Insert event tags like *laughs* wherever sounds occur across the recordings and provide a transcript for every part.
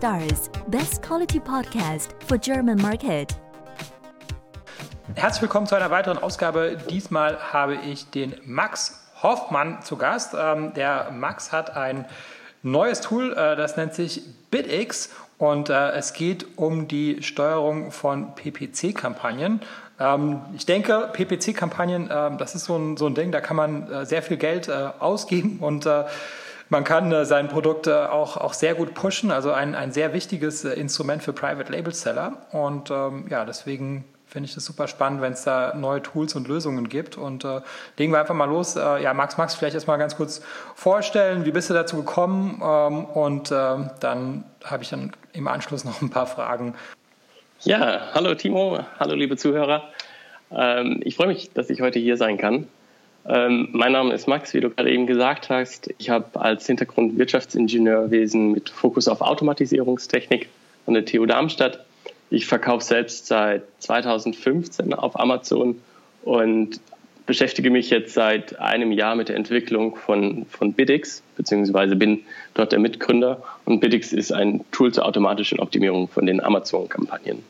Stars, best quality podcast for German market. Herzlich willkommen zu einer weiteren Ausgabe. Diesmal habe ich den Max Hoffmann zu Gast. Ähm, der Max hat ein neues Tool, äh, das nennt sich BitX und äh, es geht um die Steuerung von PPC-Kampagnen. Ähm, ich denke, PPC-Kampagnen, äh, das ist so ein, so ein Ding, da kann man äh, sehr viel Geld ausgeben und man kann äh, sein Produkt äh, auch, auch sehr gut pushen, also ein, ein sehr wichtiges äh, Instrument für Private Label Seller. Und ähm, ja, deswegen finde ich das super spannend, wenn es da neue Tools und Lösungen gibt. Und äh, legen wir einfach mal los. Äh, ja, Max, Max, vielleicht erstmal ganz kurz vorstellen, wie bist du dazu gekommen? Ähm, und äh, dann habe ich dann im Anschluss noch ein paar Fragen. Ja, hallo Timo, hallo liebe Zuhörer. Ähm, ich freue mich, dass ich heute hier sein kann. Ähm, mein Name ist Max, wie du gerade eben gesagt hast. Ich habe als Hintergrund Wirtschaftsingenieurwesen mit Fokus auf Automatisierungstechnik an der TU Darmstadt. Ich verkaufe selbst seit 2015 auf Amazon und beschäftige mich jetzt seit einem Jahr mit der Entwicklung von, von Bidix, beziehungsweise bin dort der Mitgründer. Und Bidix ist ein Tool zur automatischen Optimierung von den Amazon-Kampagnen.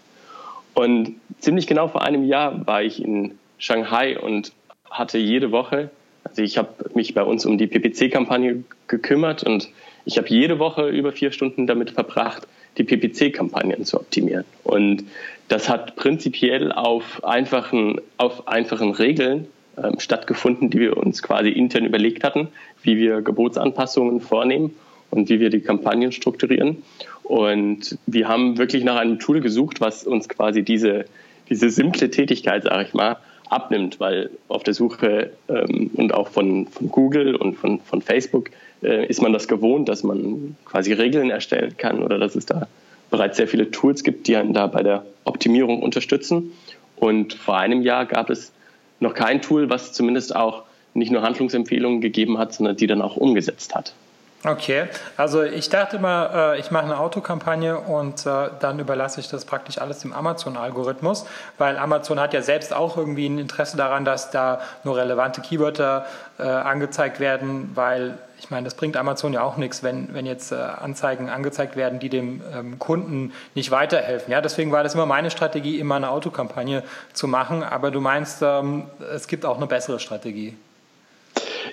Und ziemlich genau vor einem Jahr war ich in Shanghai und hatte jede Woche, also ich habe mich bei uns um die PPC-Kampagne gekümmert und ich habe jede Woche über vier Stunden damit verbracht, die PPC-Kampagnen zu optimieren. Und das hat prinzipiell auf einfachen, auf einfachen Regeln ähm, stattgefunden, die wir uns quasi intern überlegt hatten, wie wir Gebotsanpassungen vornehmen und wie wir die Kampagnen strukturieren. Und wir haben wirklich nach einem Tool gesucht, was uns quasi diese, diese simple Tätigkeit, sage ich mal, abnimmt, weil auf der Suche ähm, und auch von, von Google und von, von Facebook äh, ist man das gewohnt, dass man quasi Regeln erstellen kann oder dass es da bereits sehr viele Tools gibt, die einen da bei der Optimierung unterstützen. Und vor einem Jahr gab es noch kein Tool, was zumindest auch nicht nur Handlungsempfehlungen gegeben hat, sondern die dann auch umgesetzt hat. Okay, also ich dachte immer, äh, ich mache eine Autokampagne und äh, dann überlasse ich das praktisch alles dem Amazon-Algorithmus, weil Amazon hat ja selbst auch irgendwie ein Interesse daran, dass da nur relevante Keywörter äh, angezeigt werden, weil ich meine, das bringt Amazon ja auch nichts, wenn, wenn jetzt Anzeigen angezeigt werden, die dem ähm, Kunden nicht weiterhelfen. Ja, deswegen war das immer meine Strategie, immer eine Autokampagne zu machen, aber du meinst, ähm, es gibt auch eine bessere Strategie.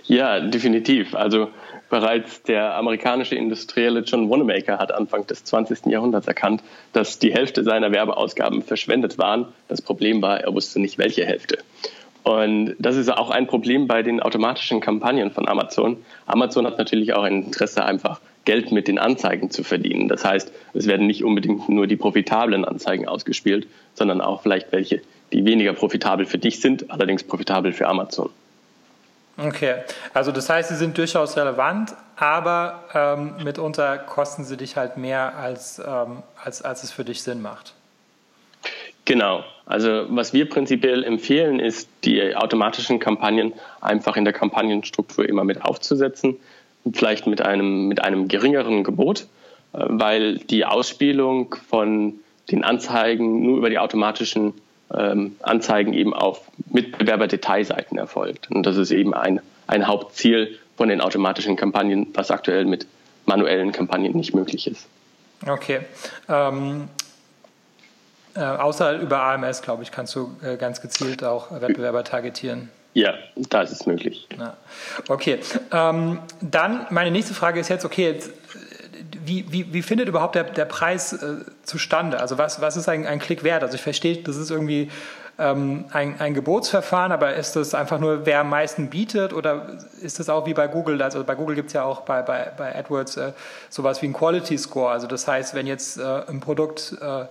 Ja, definitiv. Also bereits der amerikanische Industrielle John Wanamaker hat Anfang des 20. Jahrhunderts erkannt, dass die Hälfte seiner Werbeausgaben verschwendet waren. Das Problem war, er wusste nicht, welche Hälfte. Und das ist auch ein Problem bei den automatischen Kampagnen von Amazon. Amazon hat natürlich auch ein Interesse, einfach Geld mit den Anzeigen zu verdienen. Das heißt, es werden nicht unbedingt nur die profitablen Anzeigen ausgespielt, sondern auch vielleicht welche, die weniger profitabel für dich sind, allerdings profitabel für Amazon. Okay, also das heißt, sie sind durchaus relevant, aber ähm, mitunter kosten sie dich halt mehr, als, ähm, als, als es für dich Sinn macht. Genau. Also was wir prinzipiell empfehlen, ist, die automatischen Kampagnen einfach in der Kampagnenstruktur immer mit aufzusetzen, vielleicht mit einem, mit einem geringeren Gebot, äh, weil die Ausspielung von den Anzeigen nur über die automatischen ähm, Anzeigen eben auf Mitbewerber-Detailseiten erfolgt. Und das ist eben ein, ein Hauptziel von den automatischen Kampagnen, was aktuell mit manuellen Kampagnen nicht möglich ist. Okay. Ähm, äh, außer über AMS, glaube ich, kannst du äh, ganz gezielt auch Wettbewerber targetieren. Ja, da ist es möglich. Ja. Okay. Ähm, dann meine nächste Frage ist jetzt, okay, jetzt wie, wie, wie findet überhaupt der, der Preis äh, zustande? Also was, was ist ein, ein Klick wert? Also ich verstehe, das ist irgendwie ähm, ein, ein Gebotsverfahren, aber ist das einfach nur, wer am meisten bietet oder ist das auch wie bei Google? Also bei Google gibt es ja auch bei, bei, bei AdWords äh, sowas wie ein Quality Score. Also das heißt, wenn jetzt äh, ein Produkt äh,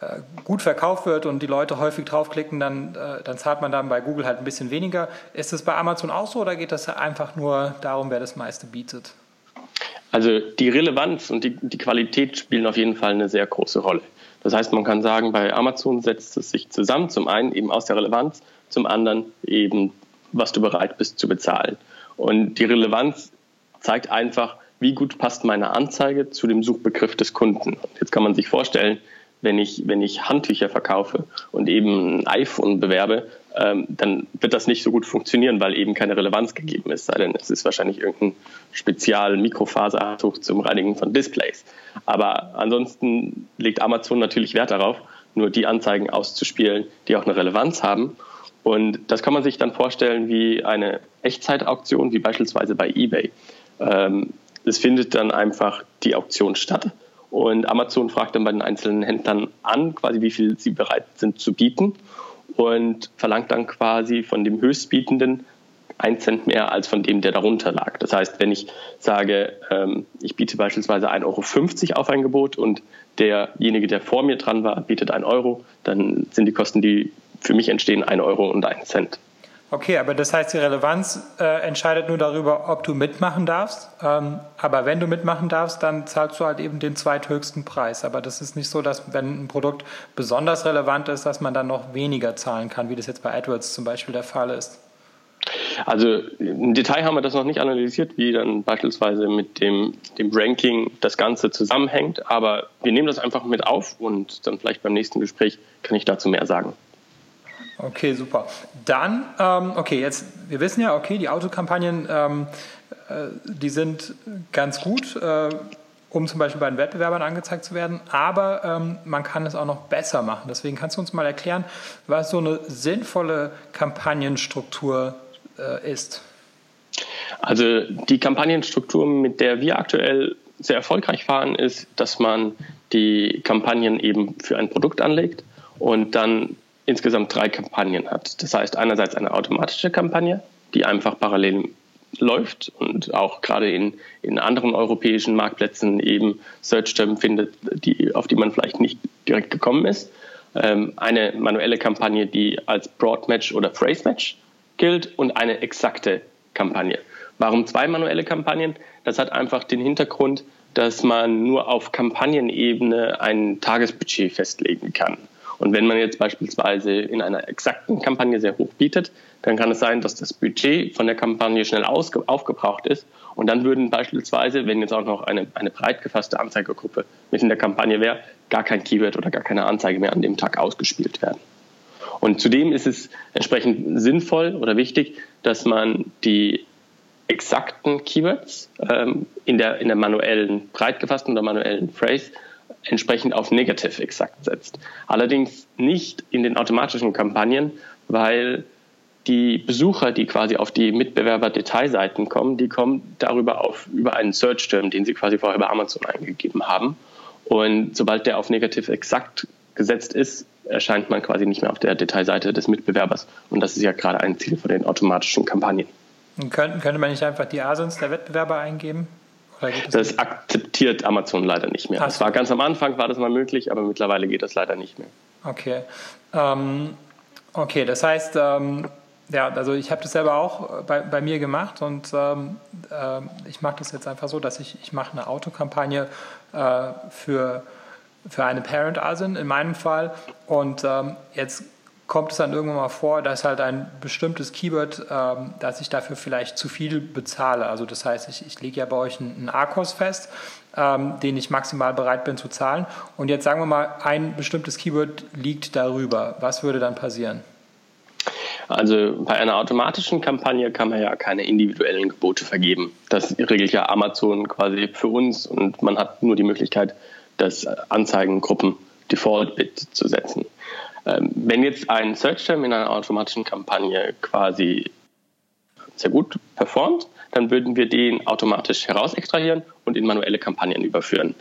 äh, gut verkauft wird und die Leute häufig draufklicken, dann, äh, dann zahlt man dann bei Google halt ein bisschen weniger. Ist das bei Amazon auch so oder geht das einfach nur darum, wer das meiste bietet? Also die Relevanz und die, die Qualität spielen auf jeden Fall eine sehr große Rolle. Das heißt, man kann sagen, bei Amazon setzt es sich zusammen, zum einen eben aus der Relevanz, zum anderen eben, was du bereit bist zu bezahlen. Und die Relevanz zeigt einfach, wie gut passt meine Anzeige zu dem Suchbegriff des Kunden. Jetzt kann man sich vorstellen, wenn ich, wenn ich Handtücher verkaufe und eben ein iPhone bewerbe, ähm, dann wird das nicht so gut funktionieren, weil eben keine Relevanz gegeben ist. Sei denn, es ist wahrscheinlich irgendein Spezial-Mikrofasertuch zum Reinigen von Displays. Aber ansonsten legt Amazon natürlich Wert darauf, nur die Anzeigen auszuspielen, die auch eine Relevanz haben. Und das kann man sich dann vorstellen wie eine Echtzeitauktion, wie beispielsweise bei eBay. Ähm, es findet dann einfach die Auktion statt. Und Amazon fragt dann bei den einzelnen Händlern an, quasi wie viel sie bereit sind zu bieten und verlangt dann quasi von dem Höchstbietenden ein Cent mehr als von dem, der darunter lag. Das heißt, wenn ich sage, ähm, ich biete beispielsweise 1,50 Euro auf ein Gebot und derjenige, der vor mir dran war, bietet 1 Euro, dann sind die Kosten, die für mich entstehen, 1 Euro und 1 Cent. Okay, aber das heißt, die Relevanz äh, entscheidet nur darüber, ob du mitmachen darfst. Ähm, aber wenn du mitmachen darfst, dann zahlst du halt eben den zweithöchsten Preis. Aber das ist nicht so, dass wenn ein Produkt besonders relevant ist, dass man dann noch weniger zahlen kann, wie das jetzt bei AdWords zum Beispiel der Fall ist. Also im Detail haben wir das noch nicht analysiert, wie dann beispielsweise mit dem, dem Ranking das Ganze zusammenhängt. Aber wir nehmen das einfach mit auf und dann vielleicht beim nächsten Gespräch kann ich dazu mehr sagen. Okay, super. Dann, ähm, okay, jetzt, wir wissen ja, okay, die Autokampagnen, ähm, äh, die sind ganz gut, äh, um zum Beispiel bei den Wettbewerbern angezeigt zu werden, aber ähm, man kann es auch noch besser machen. Deswegen kannst du uns mal erklären, was so eine sinnvolle Kampagnenstruktur äh, ist. Also die Kampagnenstruktur, mit der wir aktuell sehr erfolgreich fahren, ist, dass man die Kampagnen eben für ein Produkt anlegt und dann insgesamt drei Kampagnen hat. Das heißt einerseits eine automatische Kampagne, die einfach parallel läuft und auch gerade in, in anderen europäischen Marktplätzen eben Search-Termen findet, die, auf die man vielleicht nicht direkt gekommen ist. Ähm, eine manuelle Kampagne, die als Broad-Match oder Phrase-Match gilt und eine exakte Kampagne. Warum zwei manuelle Kampagnen? Das hat einfach den Hintergrund, dass man nur auf Kampagnenebene ein Tagesbudget festlegen kann. Und wenn man jetzt beispielsweise in einer exakten Kampagne sehr hoch bietet, dann kann es sein, dass das Budget von der Kampagne schnell aufgebraucht ist. Und dann würden beispielsweise, wenn jetzt auch noch eine, eine breit gefasste Anzeigegruppe mit in der Kampagne wäre, gar kein Keyword oder gar keine Anzeige mehr an dem Tag ausgespielt werden. Und zudem ist es entsprechend sinnvoll oder wichtig, dass man die exakten Keywords ähm, in, der, in der manuellen, breit gefassten oder manuellen Phrase entsprechend auf Negative exakt setzt. Allerdings nicht in den automatischen Kampagnen, weil die Besucher, die quasi auf die Mitbewerber-Detailseiten kommen, die kommen darüber auf, über einen Search-Term, den sie quasi vorher bei Amazon eingegeben haben. Und sobald der auf Negative exakt gesetzt ist, erscheint man quasi nicht mehr auf der Detailseite des Mitbewerbers. Und das ist ja gerade ein Ziel von den automatischen Kampagnen. Könnte, könnte man nicht einfach die ASINs der Wettbewerber eingeben? Das, akzeptiert Amazon leider nicht mehr. Das war ganz am Anfang war das mal möglich, aber mittlerweile geht das leider nicht mehr. Okay. Ähm, okay, das heißt, ähm, ja, also ich habe das selber auch bei, bei mir gemacht und ähm, äh, ich mache das jetzt einfach so, dass ich, ich mache eine Autokampagne äh, für, für eine Parent ASIN in meinem Fall und ähm, jetzt kommt es dann irgendwann mal vor, dass halt ein bestimmtes Keyword, ähm, dass ich dafür vielleicht zu viel bezahle. Also das heißt, ich, ich lege ja bei euch einen, ARKOS fest, ähm, den ich maximal bereit bin zu zahlen. Und jetzt sagen wir mal, ein bestimmtes Keyword liegt darüber. Was würde dann passieren? Also bei einer automatischen Kampagne kann man ja keine individuellen Gebote vergeben. Das regelt ja Amazon quasi für uns und man hat nur die Möglichkeit, das Anzeigengruppen Default Bit zu setzen. Ähm, wenn jetzt ein Search Term in einer automatischen Kampagne quasi sehr gut performt, dann würden wir den automatisch heraus extrahieren und in manuelle Kampagnen überführen.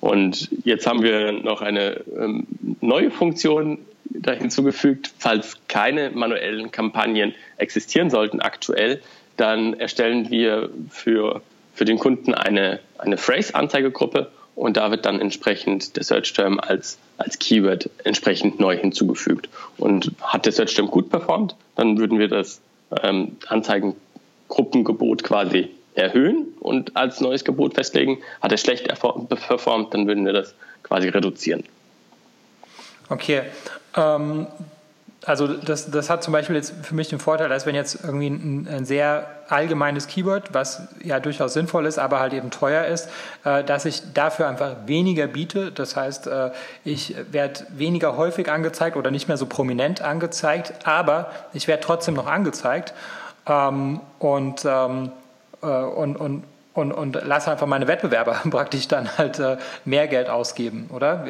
Und jetzt haben wir noch eine ähm, neue Funktion da hinzugefügt, falls keine manuellen Kampagnen existieren sollten aktuell, dann erstellen wir für, für den Kunden eine, eine Phrase-Anzeigegruppe und da wird dann entsprechend der Search-Term als, als Keyword entsprechend neu hinzugefügt. Und hat der Search-Term gut performt, dann würden wir das ähm, Anzeigengruppengebot quasi erhöhen und als neues Gebot festlegen. Hat er schlecht performt, dann würden wir das quasi reduzieren. Okay. Ähm, also das, das hat zum Beispiel jetzt für mich den Vorteil, dass wenn jetzt irgendwie ein, ein, sehr allgemeines Keyword, was ja durchaus sinnvoll ist, aber halt eben teuer ist, äh, dass ich dafür einfach weniger biete. Das heißt, äh, ich werde weniger häufig angezeigt oder nicht mehr so prominent angezeigt, aber ich werde trotzdem noch angezeigt ähm, und, ähm, äh, und, und und, und lasse einfach meine Wettbewerber *laughs* praktisch dann halt äh, mehr Geld ausgeben, oder?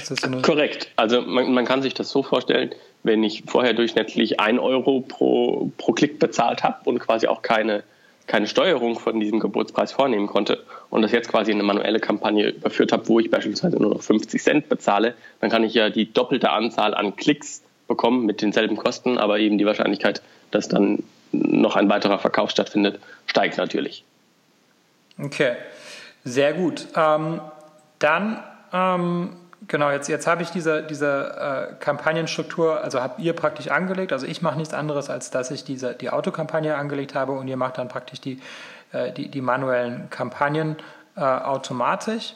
So Korrekt. Also man, man, kann sich das so vorstellen, wenn ich vorher durchschnittlich 1 Euro pro, pro Klick bezahlt habe und quasi auch keine, keine Steuerung von diesem Geburtspreis vornehmen konnte und das jetzt quasi in eine manuelle Kampagne überführt habe, wo ich beispielsweise nur noch 50 Cent bezahle, dann kann ich ja die doppelte Anzahl an Klicks bekommen mit denselben Kosten, aber eben die Wahrscheinlichkeit, dass dann noch ein weiterer Verkauf stattfindet, steigt natürlich. Okay, sehr gut. Ähm, dann ähm, Genau, jetzt, jetzt habe ich diese, diese äh, Kampagnenstruktur, also habt ihr praktisch angelegt. Also ich mache nichts anderes, als dass ich diese, die Autokampagne angelegt habe und ihr macht dann praktisch die, äh, die, die, manuellen Kampagnen äh, automatisch.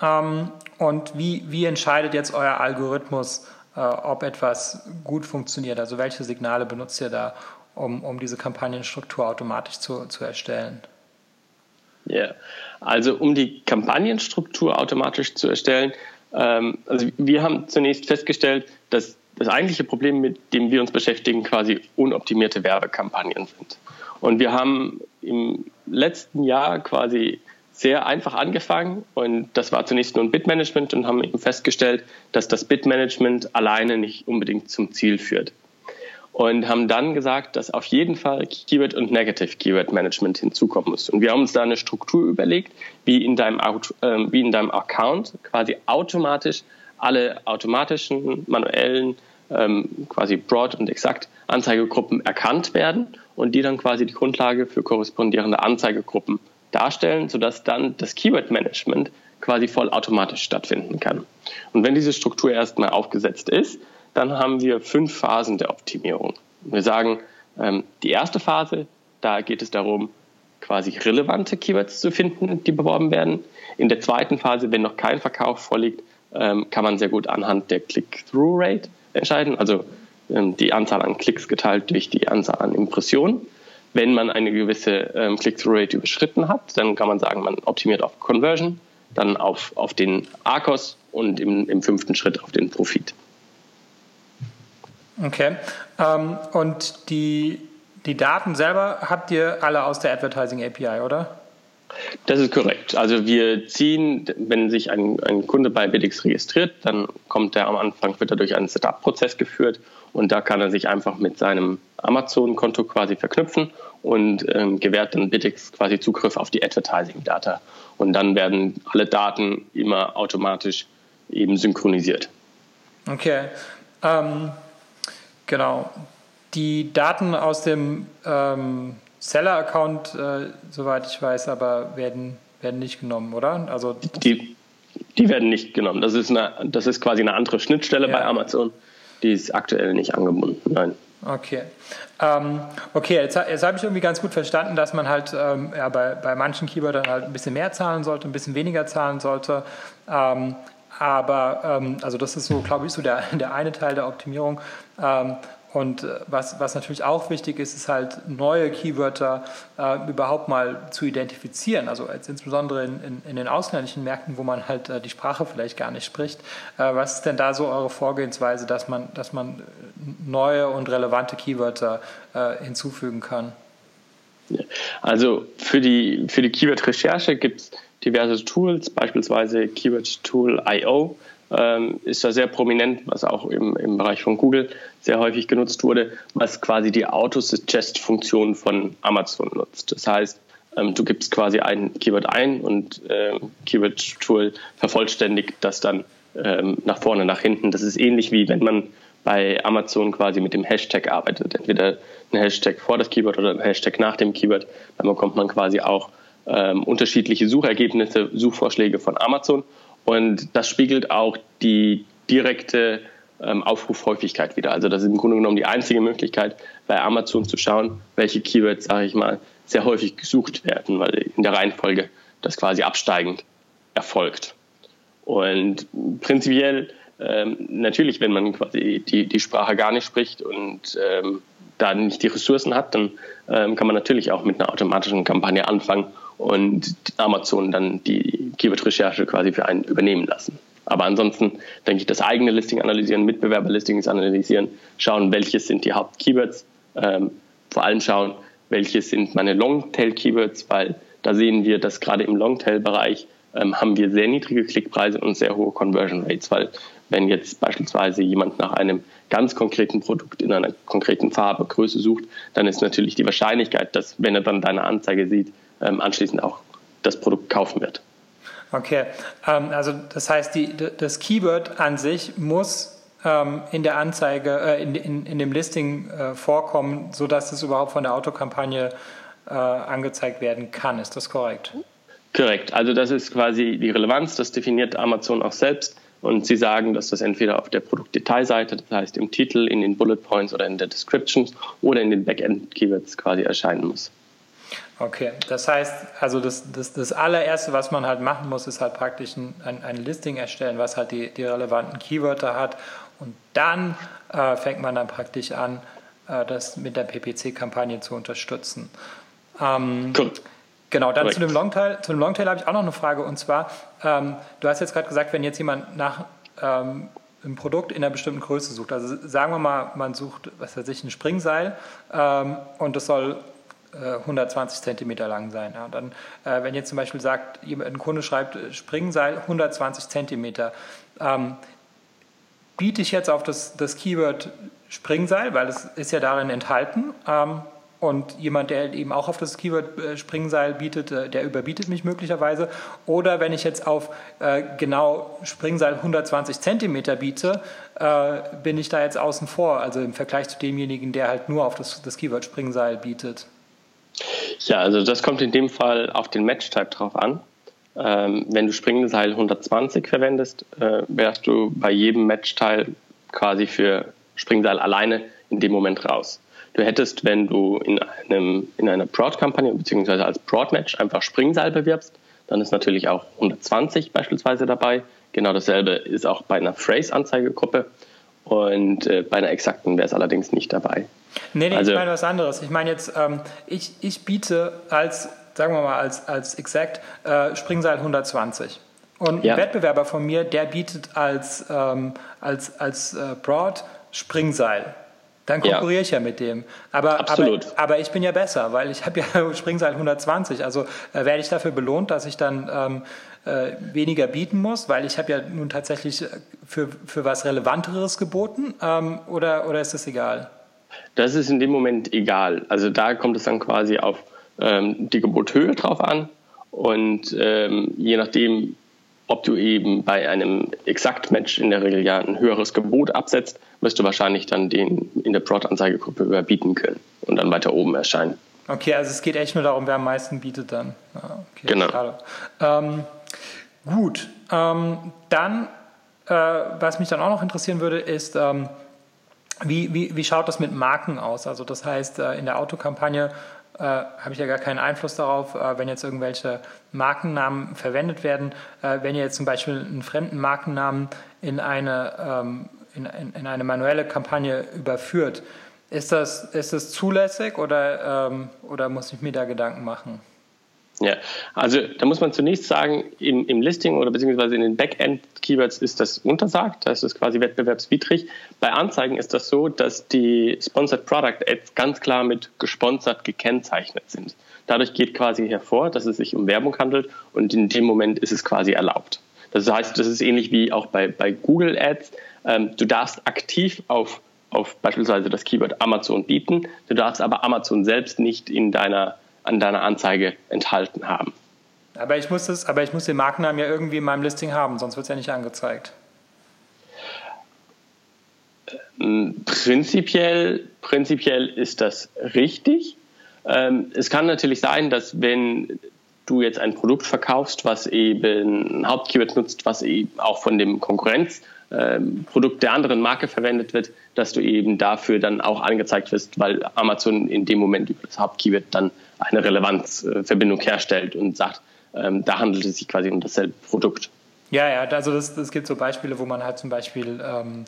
Ähm, und wie, wie entscheidet jetzt euer Algorithmus, äh, ob etwas gut funktioniert? Also welche Signale benutzt ihr da, um, um diese Kampagnenstruktur automatisch zu, zu erstellen? Ja, yeah. also um die Kampagnenstruktur automatisch zu erstellen, ähm, also wir haben zunächst festgestellt, dass das eigentliche Problem, mit dem wir uns beschäftigen, quasi unoptimierte Werbekampagnen sind. Und wir haben im letzten Jahr quasi sehr einfach angefangen und das war zunächst nur ein Bitmanagement und haben eben festgestellt, dass das Bitmanagement alleine nicht unbedingt zum Ziel führt und haben dann gesagt, dass auf jeden Fall Keyword und Negative Keyword Management hinzukommen muss. Und wir haben uns da eine Struktur überlegt, wie in deinem, äh, wie in deinem Account quasi automatisch alle automatischen, manuellen, ähm, quasi broad und exakt Anzeigegruppen erkannt werden und die dann quasi die Grundlage für korrespondierende Anzeigegruppen darstellen, sodass dann das Keyword Management quasi vollautomatisch stattfinden kann. Und wenn diese Struktur erstmal aufgesetzt ist, dann haben wir fünf Phasen der Optimierung. Wir sagen, ähm, die erste Phase, da geht es darum, quasi relevante Keywords zu finden, die beworben werden. In der zweiten Phase, wenn noch kein Verkauf vorliegt, ähm, kann man sehr gut anhand der Click-Through-Rate entscheiden, also ähm, die Anzahl an Klicks geteilt durch die Anzahl an Impressionen. Wenn man eine gewisse Click-Through-Rate überschritten hat, dann kann man sagen, man optimiert auf Conversion, dann auf, auf den ARCOS und im, im fünften Schritt auf den Profit. Okay. Ähm, und die, die Daten selber habt ihr alle aus der Advertising API, oder? Das ist korrekt. Also wir ziehen, wenn sich ein, ein Kunde bei Bidix registriert, dann kommt er am Anfang, wird er durch einen Setup-Prozess geführt und da kann er sich einfach mit seinem Amazon-Konto quasi verknüpfen und ähm, gewährt dann Bidix quasi Zugriff auf die Advertising-Data. Und dann werden alle Daten immer automatisch eben synchronisiert. Okay. Ähm, Genau. Die Daten aus dem ähm, Seller-Account, äh, soweit ich weiß, aber werden, werden nicht genommen, oder? Also die, die werden nicht genommen. Das ist, eine, das ist quasi eine andere Schnittstelle ja. bei Amazon. Die ist aktuell nicht angebunden. Nein. Okay. Ähm, okay, jetzt, jetzt habe ich irgendwie ganz gut verstanden, dass man halt ähm, ja, bei, bei manchen Keywordern halt ein bisschen mehr zahlen sollte, ein bisschen weniger zahlen sollte. Ähm, aber ähm, also das ist so, glaube ich, so der, *laughs* der eine Teil der Optimierung. Ähm, und äh, was, was natürlich auch wichtig ist, ist halt neue Keywörter äh, überhaupt mal zu identifizieren. Also als insbesondere in, in, in, den ausländischen Märkten, wo man halt äh, die Sprache vielleicht gar nicht spricht. Äh, was ist denn da so eure Vorgehensweise, dass man, dass man neue und relevante Keywörter äh, hinzufügen kann? Also für die, für die Keyword-Recherche gibt es diverse Tools, beispielsweise Keyword Tool IO ähm, ist da sehr prominent, was auch im, im Bereich von Google sehr häufig genutzt wurde, was quasi die Auto-Suggest-Funktion von Amazon nutzt. Das heißt, ähm, du gibst quasi ein Keyword ein und äh, Keyword Tool vervollständigt das dann ähm, nach vorne, nach hinten. Das ist ähnlich wie wenn man bei Amazon quasi mit dem Hashtag arbeitet. Entweder ein Hashtag vor das Keyword oder ein Hashtag nach dem Keyword. Dann bekommt man quasi auch ähm, unterschiedliche Suchergebnisse, Suchvorschläge von Amazon. Und das spiegelt auch die direkte ähm, Aufrufhäufigkeit wieder. Also das ist im Grunde genommen die einzige Möglichkeit, bei Amazon zu schauen, welche Keywords, sage ich mal, sehr häufig gesucht werden, weil in der Reihenfolge das quasi absteigend erfolgt. Und prinzipiell ähm, natürlich, wenn man quasi die, die Sprache gar nicht spricht und ähm, da nicht die Ressourcen hat, dann ähm, kann man natürlich auch mit einer automatischen Kampagne anfangen und Amazon dann die Keyword-Recherche quasi für einen übernehmen lassen. Aber ansonsten denke ich, das eigene Listing analysieren, Mitbewerberlistings analysieren, schauen, welche sind die Haupt-Keywords, ähm, vor allem schauen, welche sind meine Longtail-Keywords, weil da sehen wir, dass gerade im Longtail-Bereich ähm, haben wir sehr niedrige Klickpreise und sehr hohe Conversion Rates, weil wenn jetzt beispielsweise jemand nach einem ganz konkreten Produkt in einer konkreten Farbe, Größe sucht, dann ist natürlich die Wahrscheinlichkeit, dass wenn er dann deine Anzeige sieht, anschließend auch das Produkt kaufen wird. Okay, ähm, also das heißt, die, das Keyword an sich muss ähm, in der Anzeige, äh, in, in, in, dem Listing äh, vorkommen, sodass es überhaupt von der Autokampagne äh, angezeigt werden kann. Ist das korrekt? Korrekt. Also das ist quasi die Relevanz, das definiert Amazon auch selbst. Und sie sagen, dass das entweder auf der Produktdetailseite, das heißt im Titel, in den Bullet Points oder in der Descriptions oder in den Backend-Keywords quasi erscheinen muss. Okay, das heißt, also das, das, das allererste, was man halt machen muss, ist halt praktisch ein, ein, ein Listing erstellen, was halt die, die relevanten Keywörter hat. Und dann äh, fängt man dann praktisch an, äh, das mit der PPC-Kampagne zu unterstützen. Ähm, cool. Genau, dann zu dem Longtail. Zu dem Longtail habe ich auch noch eine Frage. Und zwar, ähm, du hast jetzt gerade gesagt, wenn jetzt jemand nach ähm, einem Produkt in einer bestimmten Größe sucht, also sagen wir mal, man sucht, was weiß ich, ein Springseil ähm, und das soll 120 äh, Zentimeter lang sein. Ja. Dann, äh, wenn jetzt zum Beispiel sagt, ein Kunde schreibt äh, Springseil 120 Zentimeter, ähm, biete ich jetzt auf das, das Keyword Springseil, weil es ist ja darin enthalten. Ähm, und jemand, der eben auch auf das Keyword Springseil bietet, der überbietet mich möglicherweise. Oder wenn ich jetzt auf äh, genau Springseil 120 Zentimeter biete, äh, bin ich da jetzt außen vor, also im Vergleich zu demjenigen, der halt nur auf das, das Keyword Springseil bietet. Ja, also das kommt in dem Fall auf den Match-Type drauf an. Ähm, wenn du Springseil 120 verwendest, äh, wärst du bei jedem Matchteil quasi für Springseil alleine in dem Moment raus. Du hättest, wenn du in, einem, in einer Broad-Kampagne bzw. als Broad-Match einfach Springseil bewirbst, dann ist natürlich auch 120 beispielsweise dabei. Genau dasselbe ist auch bei einer Phrase-Anzeigegruppe und äh, bei einer exakten wäre es allerdings nicht dabei. Nee, nee, also, ich meine was anderes. Ich meine jetzt, ähm, ich, ich biete als, sagen wir mal, als, als Exact äh, Springseil 120. Und ja. ein Wettbewerber von mir, der bietet als, ähm, als, als äh, Broad Springseil. Dann konkurriere ja. ich ja mit dem. Aber, Absolut. aber, aber ich bin ja besser, weil ich *laughs* habe ja Springseil 120. Also äh, werde ich dafür belohnt, dass ich dann ähm, äh, weniger bieten muss, weil ich habe ja nun tatsächlich äh, für, für was Relevanteres geboten ähm, oder, oder ist das egal? Das ist in dem Moment egal. Also da kommt es dann quasi auf ähm, die Gebothöhe drauf an und ähm, je nachdem, ob du eben bei einem Exakt-Match in der Regel ja ein höheres Gebot absetzt, wirst du wahrscheinlich dann den in der Prod-Anzeigegruppe überbieten können und dann weiter oben erscheinen. Okay, also es geht echt nur darum, wer am meisten bietet dann. Okay, genau. Ähm, gut, ähm, dann, äh, was mich dann auch noch interessieren würde, ist, ähm, wie, wie, wie schaut das mit Marken aus? Also das heißt, äh, in der Autokampagne äh, habe ich ja gar keinen Einfluss darauf, äh, wenn jetzt irgendwelche Markennamen verwendet werden. Äh, wenn ihr jetzt zum Beispiel einen fremden Markennamen in eine, ähm, in, in, in, eine manuelle Kampagne überführt, ist das, ist das zulässig oder, ähm, oder muss ich mir da Gedanken machen? Ja, also da muss man zunächst sagen, im, im Listing oder beziehungsweise in den Backend-Keywords ist das untersagt, das ist quasi wettbewerbswidrig. Bei Anzeigen ist das so, dass die Sponsored Product Ads ganz klar mit gesponsert gekennzeichnet sind. Dadurch geht quasi hervor, dass es sich um Werbung handelt und in dem Moment ist es quasi erlaubt. Das heißt, das ist ähnlich wie auch bei, bei Google Ads. Ähm, du darfst aktiv auf, auf beispielsweise das Keyword Amazon bieten, du darfst aber Amazon selbst nicht in deiner an deiner Anzeige enthalten haben. Aber ich muss, das, aber ich muss den Markennamen ja irgendwie in meinem Listing haben, sonst wird es ja nicht angezeigt. Ähm, prinzipiell, prinzipiell ist das richtig. Ähm, es kann natürlich sein, dass wenn du jetzt ein Produkt verkaufst, was eben ein Hauptkeyword nutzt, was eben auch von dem Konkurrenzprodukt ähm, der anderen Marke verwendet wird, dass du eben dafür dann auch angezeigt wirst, weil Amazon in dem Moment über das Hauptkeyword dann eine Relevanzverbindung herstellt und sagt, ähm, da handelt es sich quasi um dasselbe Produkt. Ja, ja, also es gibt so Beispiele, wo man halt zum Beispiel ähm,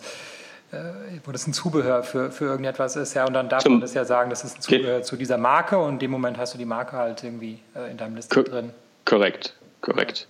äh, wo das ein Zubehör für, für irgendetwas ist, ja, und dann darf Zum man das ja sagen, das ist ein Zubehör zu dieser Marke und in dem Moment hast du die Marke halt irgendwie äh, in deinem Liste drin. Korrekt, korrekt.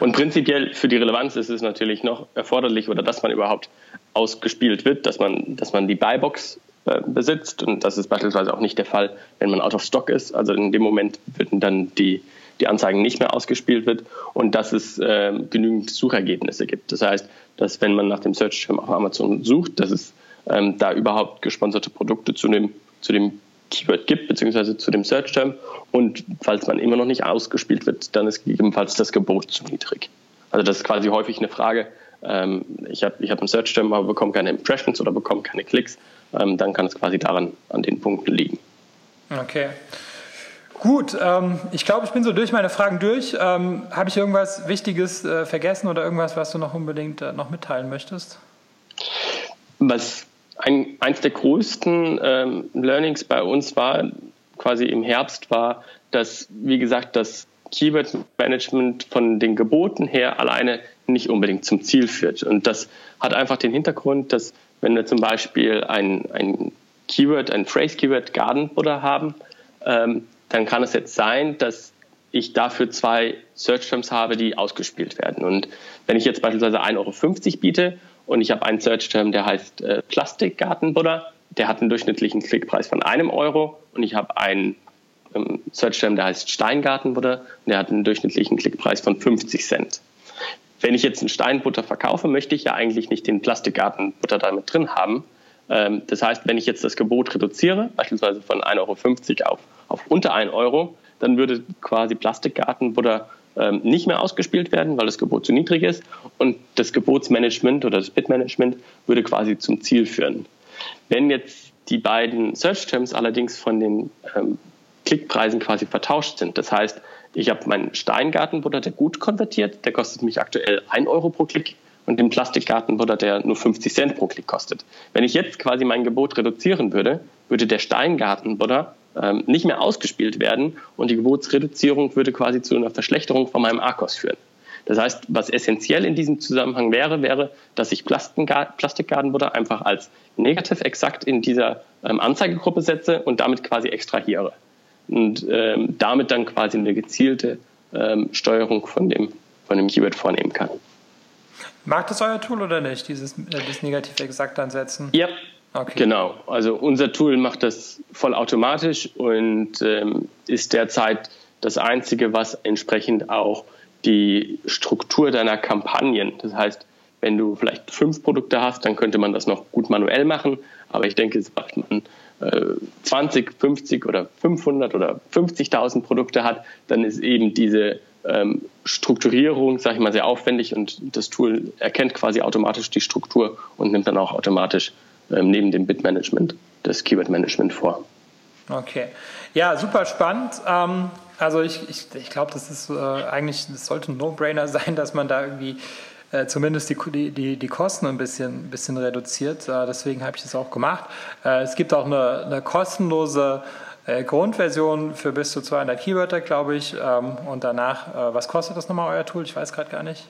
Und prinzipiell für die Relevanz ist es natürlich noch erforderlich oder dass man überhaupt ausgespielt wird, dass man, dass man die Buybox äh, besitzt und das ist beispielsweise auch nicht der Fall, wenn man out of stock ist. Also in dem Moment würden dann die die Anzeigen nicht mehr ausgespielt wird und dass es äh, genügend Suchergebnisse gibt. Das heißt, dass wenn man nach dem Search-Term auf Amazon sucht, dass es ähm, da überhaupt gesponserte Produkte zu dem, zu dem Keyword gibt, beziehungsweise zu dem Search-Term. Und falls man immer noch nicht ausgespielt wird, dann ist gegebenenfalls das Gebot zu niedrig. Also das ist quasi häufig eine Frage. Ähm, ich habe ich hab einen Search-Term, aber bekomme keine Impressions oder bekomme keine Klicks. Ähm, dann kann es quasi daran, an den Punkten liegen. Okay. Gut, ähm, ich glaube, ich bin so durch meine Fragen durch. Ähm, Habe ich irgendwas Wichtiges äh, vergessen oder irgendwas, was du noch unbedingt äh, noch mitteilen möchtest? Was ein, eins der größten ähm, Learnings bei uns war, quasi im Herbst, war, dass, wie gesagt, das Keyword-Management von den Geboten her alleine nicht unbedingt zum Ziel führt. Und das hat einfach den Hintergrund, dass wenn wir zum Beispiel ein, ein Keyword, ein Phrase-Keyword Garden Butter haben, ähm, dann kann es jetzt sein, dass ich dafür zwei Search Terms habe, die ausgespielt werden. Und wenn ich jetzt beispielsweise 1,50 Euro biete und ich habe einen Search Term, der heißt äh, Plastikgartenbutter, der hat einen durchschnittlichen Klickpreis von einem Euro und ich habe einen ähm, Search Term, der heißt Steingartenbutter und der hat einen durchschnittlichen Klickpreis von 50 Cent. Wenn ich jetzt einen Steinbutter verkaufe, möchte ich ja eigentlich nicht den Plastikgartenbutter damit drin haben. Ähm, das heißt, wenn ich jetzt das Gebot reduziere, beispielsweise von 1,50 Euro auf auf unter 1 Euro, dann würde quasi Plastikgartenbutter ähm, nicht mehr ausgespielt werden, weil das Gebot zu niedrig ist. Und das Gebotsmanagement oder das Bitmanagement würde quasi zum Ziel führen. Wenn jetzt die beiden Search Terms allerdings von den ähm, Klickpreisen quasi vertauscht sind, das heißt, ich habe meinen Steingartenbutter, der gut konvertiert, der kostet mich aktuell 1 Euro pro Klick und den Plastikgartenbutter, der nur 50 Cent pro Klick kostet. Wenn ich jetzt quasi mein Gebot reduzieren würde, würde der Steingartenbutter ähm, nicht mehr ausgespielt werden und die Gebotsreduzierung würde quasi zu einer Verschlechterung von meinem ARKOS führen. Das heißt, was essentiell in diesem Zusammenhang wäre, wäre, dass ich Plastikgartenbutter einfach als negativ exakt in dieser ähm, Anzeigegruppe setze und damit quasi extrahiere. Und ähm, damit dann quasi eine gezielte ähm, Steuerung von dem, von dem Keyword vornehmen kann. Mag das euer Tool oder nicht, dieses äh, das negativ exakt ansetzen? Ja, Okay. Genau, also unser Tool macht das vollautomatisch und ähm, ist derzeit das Einzige, was entsprechend auch die Struktur deiner Kampagnen, das heißt, wenn du vielleicht fünf Produkte hast, dann könnte man das noch gut manuell machen, aber ich denke, sobald man äh, 20, 50 oder 500 oder 50.000 Produkte hat, dann ist eben diese ähm, Strukturierung, sage ich mal, sehr aufwendig und das Tool erkennt quasi automatisch die Struktur und nimmt dann auch automatisch ähm, neben dem Bitmanagement das Keyword-Management vor. Okay. Ja, super spannend. Ähm, also ich, ich, ich glaube, das ist äh, eigentlich, das sollte ein No-Brainer *laughs* sein, dass man da irgendwie äh, zumindest die, die, die Kosten ein bisschen, bisschen reduziert. Äh, deswegen habe ich das auch gemacht. Äh, es gibt auch eine, eine kostenlose äh, Grundversion für bis zu 200 Keywörter, glaube ich. Ähm, und danach, äh, was kostet das nochmal, euer Tool? Ich weiß gerade gar nicht.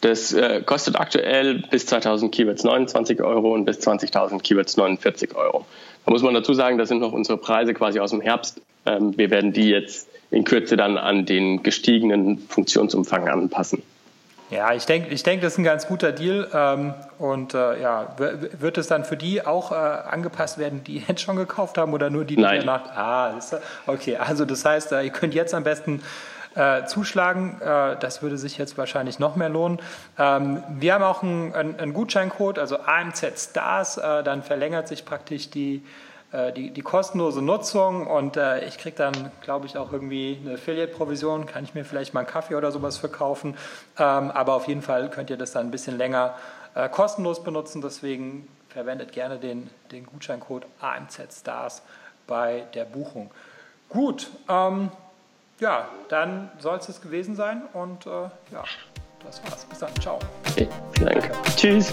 Das äh, kostet aktuell bis 2000 Keywords 29 Euro und bis 20.000 Keywords 49 Euro. Da muss man dazu sagen, das sind noch unsere Preise quasi aus dem Herbst. Ähm, wir werden die jetzt in Kürze dann an den gestiegenen Funktionsumfang anpassen. Ja, ich denke, ich denk, das ist ein ganz guter Deal. Ähm, und äh, ja, wird es dann für die auch äh, angepasst werden, die *laughs* jetzt schon gekauft haben oder nur die, die Nein. danach? Ah, okay. Also das heißt, äh, ihr könnt jetzt am besten äh, zuschlagen. Äh, das würde sich jetzt wahrscheinlich noch mehr lohnen. Ähm, wir haben auch einen, einen, Gutscheincode, also AMZ Stars. Äh, dann verlängert sich praktisch die, die, die, kostenlose Nutzung und äh, ich kriege dann, glaube ich, auch irgendwie eine Affiliate-Provision. Kann ich mir vielleicht mal einen Kaffee oder sowas verkaufen. Ähm, aber auf jeden Fall könnt ihr das dann ein bisschen länger äh, kostenlos benutzen. Deswegen verwendet gerne den, den Gutscheincode AMZ Stars bei der Buchung. Gut, ähm, ja, dann soll es es gewesen sein und äh, ja, das war's. Bis dann. Ciao. Okay, vielen Dank. Tschüss.